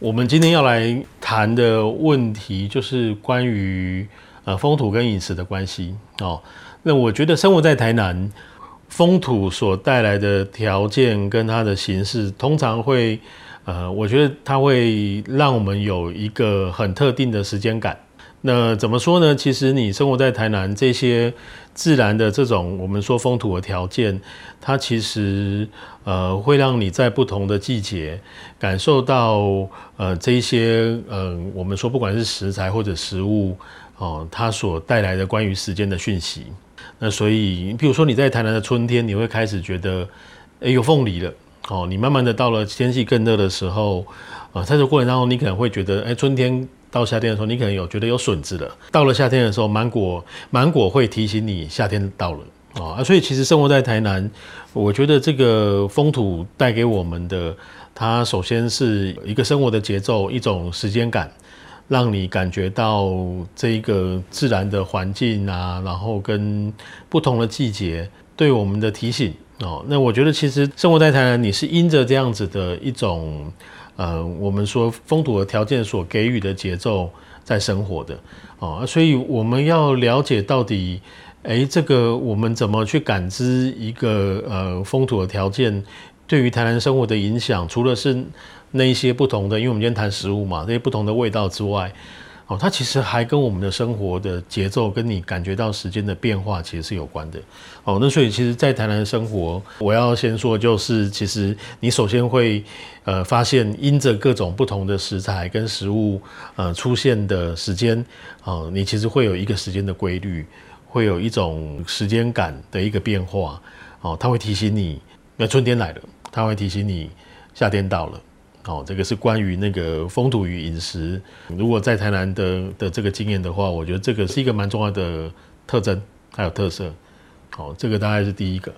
我们今天要来谈的问题就是关于呃风土跟饮食的关系哦。那我觉得生活在台南，风土所带来的条件跟它的形式，通常会呃，我觉得它会让我们有一个很特定的时间感。那怎么说呢？其实你生活在台南，这些自然的这种我们说风土的条件，它其实呃会让你在不同的季节感受到呃这一些呃我们说不管是食材或者食物哦，它所带来的关于时间的讯息。那所以，比如说你在台南的春天，你会开始觉得诶有凤梨了哦，你慢慢的到了天气更热的时候，呃在这过程当中，你可能会觉得诶春天。到夏天的时候，你可能有觉得有笋子了。到了夏天的时候，芒果芒果会提醒你夏天到了啊。所以其实生活在台南，我觉得这个风土带给我们的，它首先是一个生活的节奏，一种时间感，让你感觉到这一个自然的环境啊，然后跟不同的季节对我们的提醒哦。那我觉得其实生活在台南，你是因着这样子的一种。呃，我们说风土的条件所给予的节奏在生活的哦，所以我们要了解到底，哎，这个我们怎么去感知一个呃风土的条件对于台南生活的影响？除了是那一些不同的，因为我们今天谈食物嘛，那些不同的味道之外。哦，它其实还跟我们的生活的节奏，跟你感觉到时间的变化，其实是有关的。哦，那所以其实，在台南的生活，我要先说，就是其实你首先会呃发现，因着各种不同的食材跟食物呃出现的时间，哦，你其实会有一个时间的规律，会有一种时间感的一个变化。哦，它会提醒你，那春天来了，它会提醒你夏天到了。哦，这个是关于那个风土与饮食。如果在台南的的这个经验的话，我觉得这个是一个蛮重要的特征，还有特色。好，这个大概是第一个。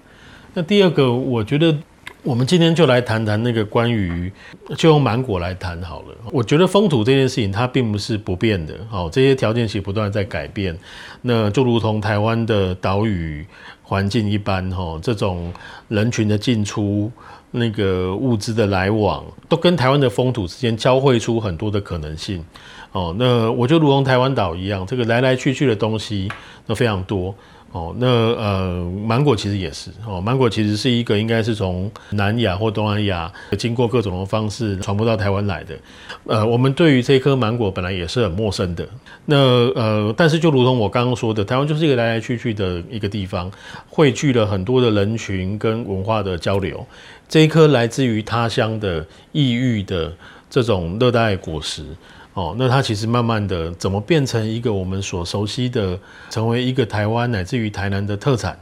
那第二个，我觉得我们今天就来谈谈那个关于，就用芒果来谈好了。我觉得风土这件事情它并不是不变的，哦，这些条件其实不断在改变。那就如同台湾的岛屿环境一般，哈，这种人群的进出。那个物资的来往，都跟台湾的风土之间交汇出很多的可能性。哦，那我就如同台湾岛一样，这个来来去去的东西都非常多。哦，那呃，芒果其实也是哦，芒果其实是一个应该是从南亚或东南亚经过各种的方式传播到台湾来的。呃，我们对于这颗芒果本来也是很陌生的。那呃，但是就如同我刚刚说的，台湾就是一个来来去去的一个地方，汇聚了很多的人群跟文化的交流。这一颗来自于他乡的异域的这种热带果实。哦，那它其实慢慢的怎么变成一个我们所熟悉的，成为一个台湾乃至于台南的特产？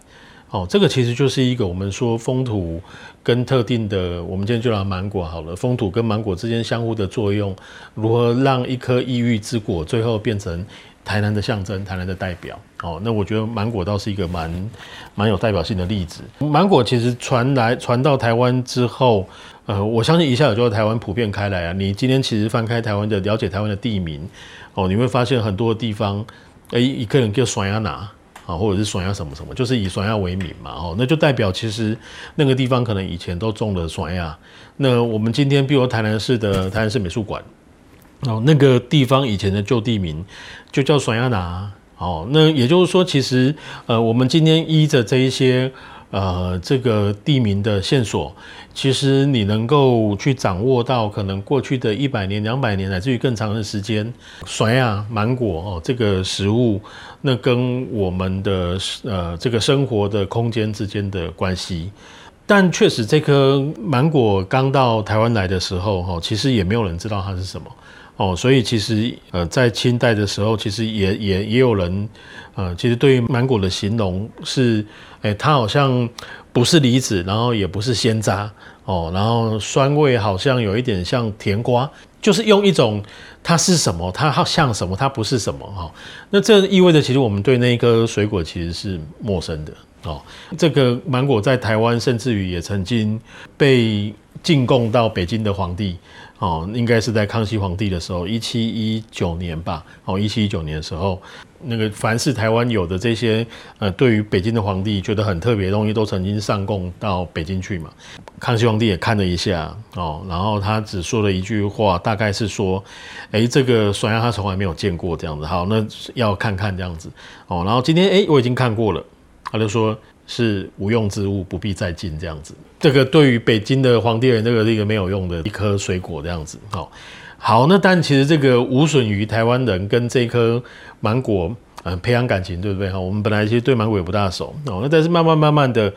哦，这个其实就是一个我们说风土跟特定的，我们今天就拿芒果好了，风土跟芒果之间相互的作用，如何让一颗异域之果最后变成台南的象征，台南的代表？哦，那我觉得芒果倒是一个蛮蛮有代表性的例子。芒果其实传来传到台湾之后。呃，我相信一下有就台湾普遍开来啊。你今天其实翻开台湾的了解台湾的地名，哦，你会发现很多地方，哎，一个人叫爽亚拿啊，或者是爽亚什么什么，就是以爽亚为名嘛，哦，那就代表其实那个地方可能以前都种了爽亚。那我们今天比如台南市的台南市美术馆，哦，那个地方以前的旧地名就叫爽亚拿，哦，那也就是说，其实呃，我们今天依着这一些。呃，这个地名的线索，其实你能够去掌握到可能过去的一百年、两百年，乃至于更长的时间，甩啊芒果哦，这个食物，那跟我们的呃这个生活的空间之间的关系。但确实，这颗芒果刚到台湾来的时候，哈，其实也没有人知道它是什么。哦，所以其实呃，在清代的时候，其实也也也有人，呃，其实对于芒果的形容是，哎，它好像不是梨子，然后也不是鲜渣，哦，然后酸味好像有一点像甜瓜，就是用一种它是什么，它好像什么，它不是什么，哈，那这意味着其实我们对那一颗水果其实是陌生的，哦，这个芒果在台湾甚至于也曾经被进贡到北京的皇帝，哦，应该是在康熙皇帝的时候，一七一九年吧，哦，一七一九年的时候，那个凡是台湾有的这些，呃，对于北京的皇帝觉得很特别的东西，都曾经上贡到北京去嘛。康熙皇帝也看了一下，哦，然后他只说了一句话，大概是说，哎，这个酸鸭他从来没有见过这样子，好，那要看看这样子，哦，然后今天哎，我已经看过了，他就说。是无用之物，不必再进这样子。这个对于北京的皇帝人，这个是一个没有用的一颗水果这样子。好，好，那但其实这个无损于台湾人跟这颗芒果。嗯，培养感情，对不对哈？我们本来其实对芒果也不大熟哦，那但是慢慢慢慢的，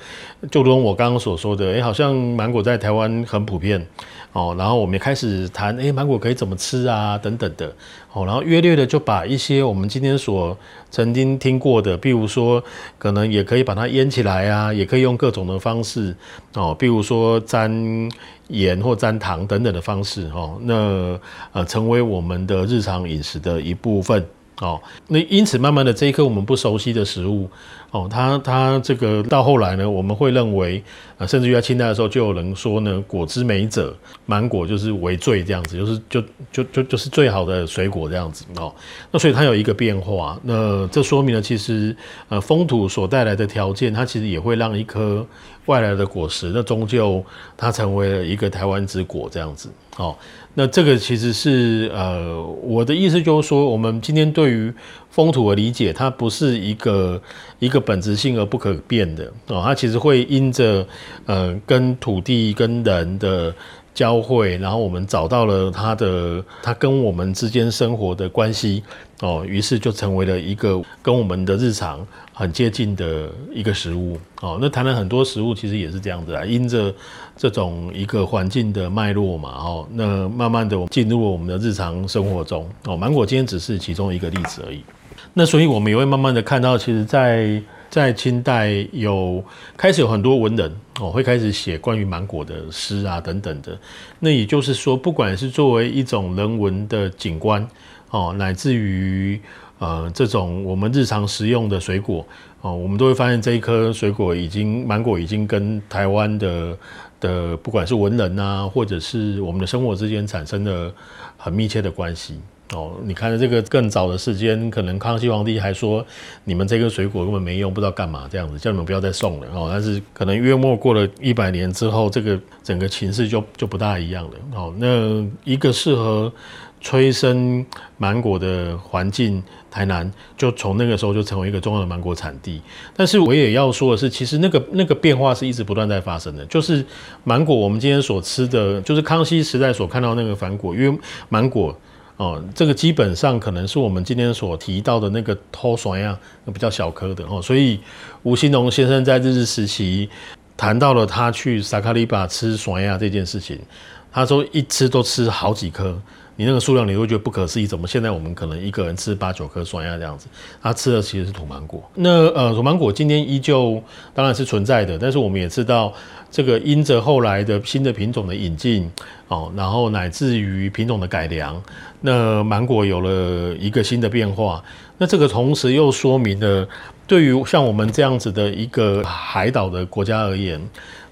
就如我刚刚所说的，哎，好像芒果在台湾很普遍哦，然后我们也开始谈，哎，芒果可以怎么吃啊，等等的哦，然后约略的就把一些我们今天所曾经听过的，比如说可能也可以把它腌起来啊，也可以用各种的方式哦，比如说沾盐或沾糖等等的方式哦，那呃成为我们的日常饮食的一部分。哦，那因此慢慢的这一颗我们不熟悉的食物，哦，它它这个到后来呢，我们会认为，啊，甚至于在清代的时候就有人说呢，果之美者，芒果就是为最这样子，就是就就就就是最好的水果这样子哦。那所以它有一个变化，那这说明了其实呃风土所带来的条件，它其实也会让一颗外来的果实，那终究它成为了一个台湾之果这样子，哦。那这个其实是呃，我的意思就是说，我们今天对于风土的理解，它不是一个一个本质性而不可变的哦，它其实会因着呃跟土地跟人的。交汇，然后我们找到了它的，它跟我们之间生活的关系哦，于是就成为了一个跟我们的日常很接近的一个食物哦。那谈了很多食物，其实也是这样子啊，因着这种一个环境的脉络嘛哦，那慢慢的进入了我们的日常生活中哦。芒果今天只是其中一个例子而已，那所以我们也会慢慢的看到，其实，在在清代有开始有很多文人哦，会开始写关于芒果的诗啊等等的。那也就是说，不管是作为一种人文的景观哦，乃至于呃这种我们日常食用的水果哦，我们都会发现这一颗水果已经芒果已经跟台湾的的不管是文人啊，或者是我们的生活之间产生了很密切的关系。哦，你看这个更早的时间，可能康熙皇帝还说你们这个水果根本没用，不知道干嘛这样子，叫你们不要再送了哦。但是可能约莫过了一百年之后，这个整个情势就就不大一样了。哦，那一个适合催生芒果的环境，台南就从那个时候就成为一个重要的芒果产地。但是我也要说的是，其实那个那个变化是一直不断在发生的。就是芒果，我们今天所吃的，就是康熙时代所看到那个芒果，因为芒果。哦，这个基本上可能是我们今天所提到的那个偷酸呀，比较小颗的哦。所以吴兴隆先生在日治时期谈到了他去萨卡利巴吃酸呀这件事情，他说一吃都吃好几颗。你那个数量，你会觉得不可思议，怎么现在我们可能一个人吃八九颗酸鸭这样子？他吃的其实是土芒果。那呃，土芒果今天依旧当然是存在的，但是我们也知道，这个因着后来的新的品种的引进哦，然后乃至于品种的改良，那芒果有了一个新的变化。那这个同时又说明了，对于像我们这样子的一个海岛的国家而言。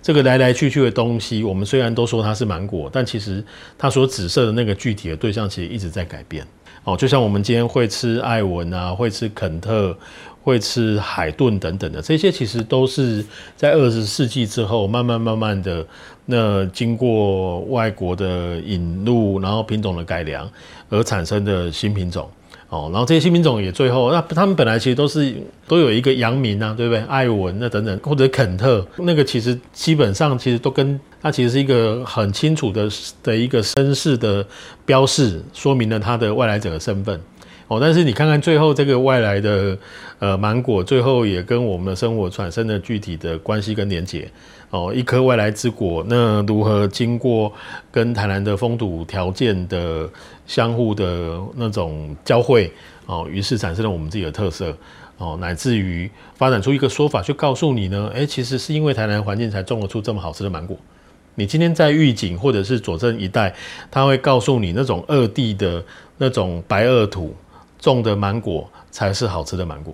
这个来来去去的东西，我们虽然都说它是芒果，但其实它所指涉的那个具体的对象，其实一直在改变。哦，就像我们今天会吃艾文啊，会吃肯特，会吃海顿等等的，这些其实都是在二十世纪之后，慢慢慢慢的，那经过外国的引入，然后品种的改良而产生的新品种。哦，然后这些新品种也最后，那他们本来其实都是都有一个扬名啊，对不对？艾文那等等，或者肯特那个，其实基本上其实都跟它其实是一个很清楚的的一个身世的标示，说明了它的外来者的身份。哦，但是你看看最后这个外来的呃芒果，最后也跟我们的生活产生了具体的关系跟连结。哦，一颗外来之果，那如何经过跟台南的风土条件的相互的那种交汇，哦，于是产生了我们自己的特色，哦，乃至于发展出一个说法，去告诉你呢，诶，其实是因为台南环境才种得出这么好吃的芒果。你今天在玉井或者是左镇一带，他会告诉你那种二地的那种白垩土种的芒果才是好吃的芒果。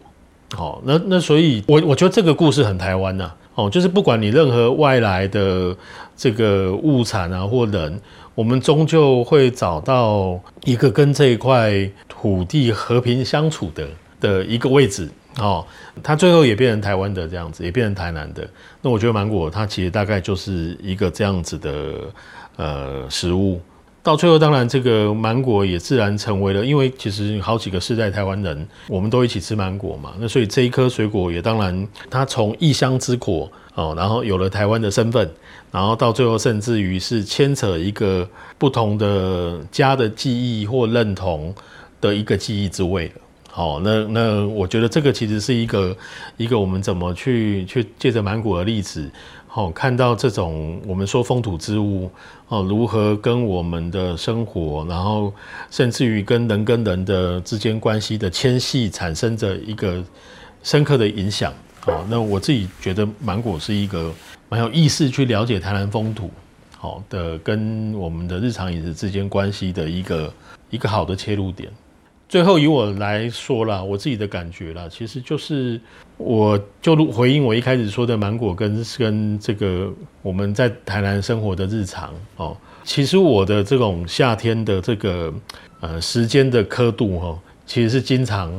好，那那所以，我我觉得这个故事很台湾呐。哦，就是不管你任何外来的这个物产啊或人，我们终究会找到一个跟这一块土地和平相处的的一个位置。哦，它最后也变成台湾的这样子，也变成台南的。那我觉得芒果它其实大概就是一个这样子的呃食物。到最后，当然这个芒果也自然成为了，因为其实好几个世代台湾人，我们都一起吃芒果嘛。那所以这一颗水果也当然，它从异乡之果哦，然后有了台湾的身份，然后到最后甚至于是牵扯一个不同的家的记忆或认同的一个记忆之味了。好，那那我觉得这个其实是一个一个我们怎么去去借着芒果的例子。哦，看到这种我们说风土之物哦，如何跟我们的生活，然后甚至于跟人跟人的之间关系的牵系，产生着一个深刻的影响。哦，那我自己觉得芒果是一个蛮有意识去了解台南风土，好的跟我们的日常饮食之间关系的一个一个好的切入点。最后以我来说啦，我自己的感觉啦，其实就是我就回应我一开始说的芒果跟跟这个我们在台南生活的日常哦，其实我的这种夏天的这个呃时间的刻度哈，其实是经常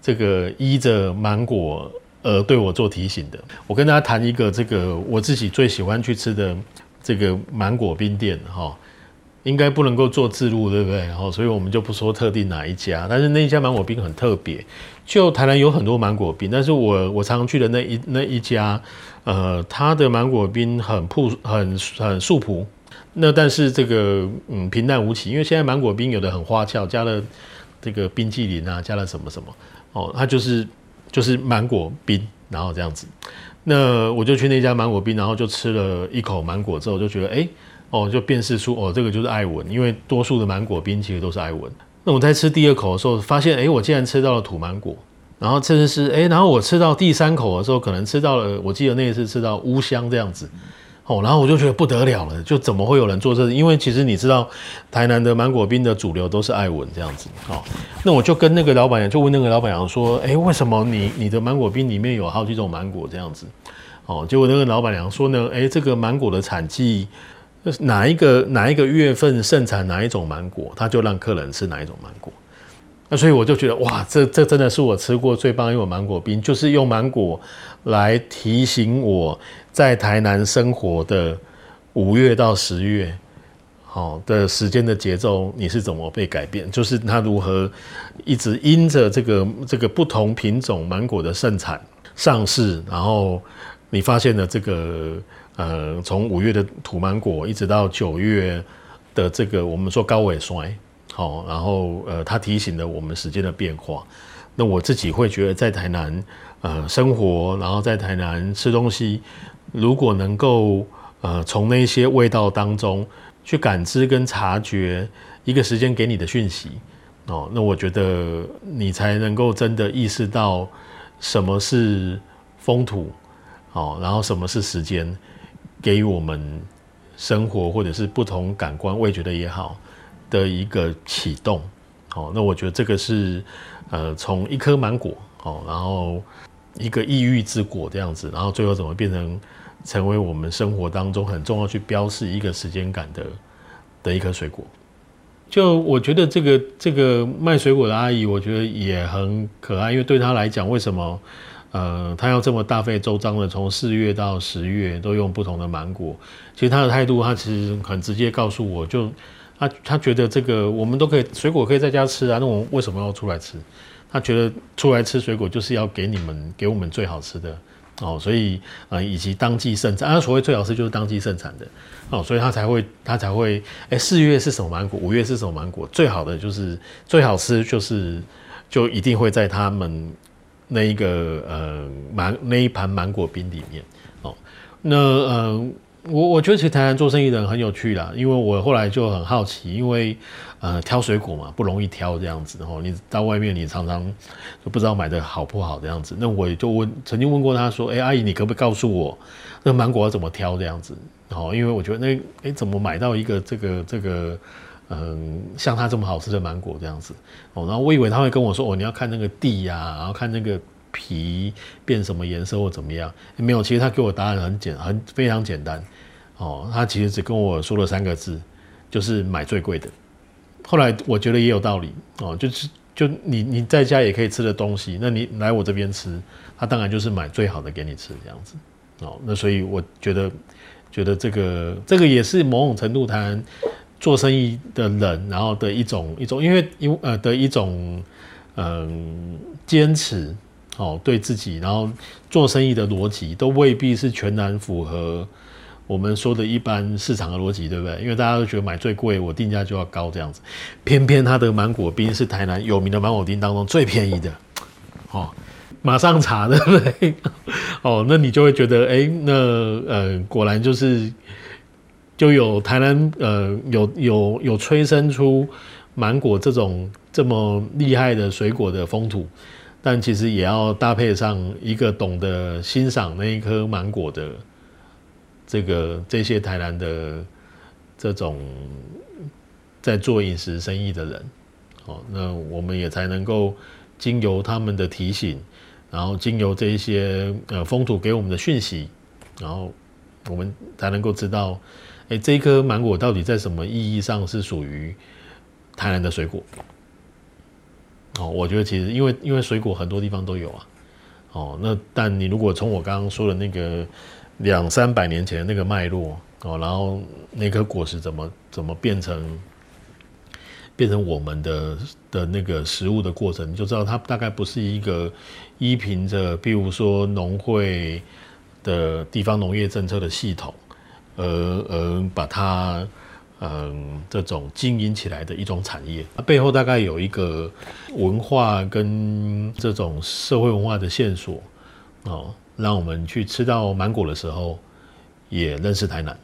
这个依着芒果而对我做提醒的。我跟大家谈一个这个我自己最喜欢去吃的这个芒果冰店哈。应该不能够做自录，对不对？然后，所以我们就不说特定哪一家。但是那一家芒果冰很特别，就台南有很多芒果冰，但是我我常常去的那一那一家，呃，它的芒果冰很朴很很素朴。那但是这个嗯平淡无奇，因为现在芒果冰有的很花俏，加了这个冰淇淋啊，加了什么什么哦，它就是就是芒果冰，然后这样子。那我就去那家芒果冰，然后就吃了一口芒果之后，就觉得哎。哦，就辨识出哦，这个就是艾文，因为多数的芒果冰其实都是艾文。那我在吃第二口的时候，发现哎，我竟然吃到了土芒果。然后甚至是哎，然后我吃到第三口的时候，可能吃到了，我记得那一次吃到乌香这样子。哦，然后我就觉得不得了了，就怎么会有人做这？因为其实你知道，台南的芒果冰的主流都是艾文这样子。哦，那我就跟那个老板娘，就问那个老板娘说，哎，为什么你你的芒果冰里面有好几种芒果这样子？哦，结果那个老板娘说呢，哎，这个芒果的产季。哪一个哪一个月份盛产哪一种芒果，他就让客人吃哪一种芒果。那所以我就觉得哇，这这真的是我吃过最棒一碗芒果冰，就是用芒果来提醒我在台南生活的五月到十月，好的时间的节奏你是怎么被改变？就是它如何一直因着这个这个不同品种芒果的盛产上市，然后你发现了这个。呃，从五月的土芒果一直到九月的这个我们说高尾衰，好，然后呃，它提醒了我们时间的变化。那我自己会觉得，在台南呃生活，然后在台南吃东西，如果能够呃从那些味道当中去感知跟察觉一个时间给你的讯息，哦，那我觉得你才能够真的意识到什么是风土，哦，然后什么是时间。给予我们生活或者是不同感官味觉的也好的一个启动，好，那我觉得这个是呃从一颗芒果，哦，然后一个异域之果这样子，然后最后怎么变成成为我们生活当中很重要去标示一个时间感的的一颗水果。就我觉得这个这个卖水果的阿姨，我觉得也很可爱，因为对她来讲，为什么？呃，他要这么大费周章的从四月到十月都用不同的芒果，其实他的态度，他其实很直接告诉我，就他他觉得这个我们都可以水果可以在家吃啊，那我们为什么要出来吃？他觉得出来吃水果就是要给你们给我们最好吃的哦，所以呃以及当季盛产，啊所谓最好吃就是当季盛产的哦，所以他才会他才会哎四月是什么芒果，五月是什么芒果，最好的就是最好吃就是就一定会在他们。那一个呃芒那一盘芒果冰里面哦，那呃我我觉得其实台南做生意的人很有趣啦，因为我后来就很好奇，因为呃挑水果嘛不容易挑这样子，然后你到外面你常常就不知道买的好不好这样子，那我也就问曾经问过他说，哎阿姨你可不可以告诉我那芒果要怎么挑这样子？哦，因为我觉得那哎怎么买到一个这个这个。嗯，像它这么好吃的芒果这样子哦，然后我以为他会跟我说哦，你要看那个地呀，然后看那个皮变什么颜色或怎么样？没有，其实他给我答案很简，很非常简单。哦，他其实只跟我说了三个字，就是买最贵的。后来我觉得也有道理哦，就是就你你在家也可以吃的东西，那你来我这边吃，他当然就是买最好的给你吃这样子。哦，那所以我觉得觉得这个这个也是某种程度谈做生意的人，然后的一种一种，因为因呃的一种嗯坚持哦，对自己，然后做生意的逻辑都未必是全然符合。我们说的一般市场的逻辑，对不对？因为大家都觉得买最贵，我定价就要高这样子。偏偏它的芒果冰是台南有名的芒果冰当中最便宜的，哦，马上查，对不对？哦，那你就会觉得，哎，那呃，果然就是就有台南呃，有有有催生出芒果这种这么厉害的水果的风土，但其实也要搭配上一个懂得欣赏那一颗芒果的。这个这些台南的这种在做饮食生意的人，哦，那我们也才能够经由他们的提醒，然后经由这一些呃风土给我们的讯息，然后我们才能够知道，哎，这一颗芒果到底在什么意义上是属于台南的水果？哦，我觉得其实因为因为水果很多地方都有啊，哦，那但你如果从我刚刚说的那个。两三百年前那个脉络哦，然后那颗果实怎么怎么变成变成我们的的那个食物的过程，你就知道它大概不是一个依凭着，比如说农会的地方农业政策的系统，而而把它嗯这种经营起来的一种产业，背后大概有一个文化跟这种社会文化的线索哦。让我们去吃到芒果的时候，也认识台南。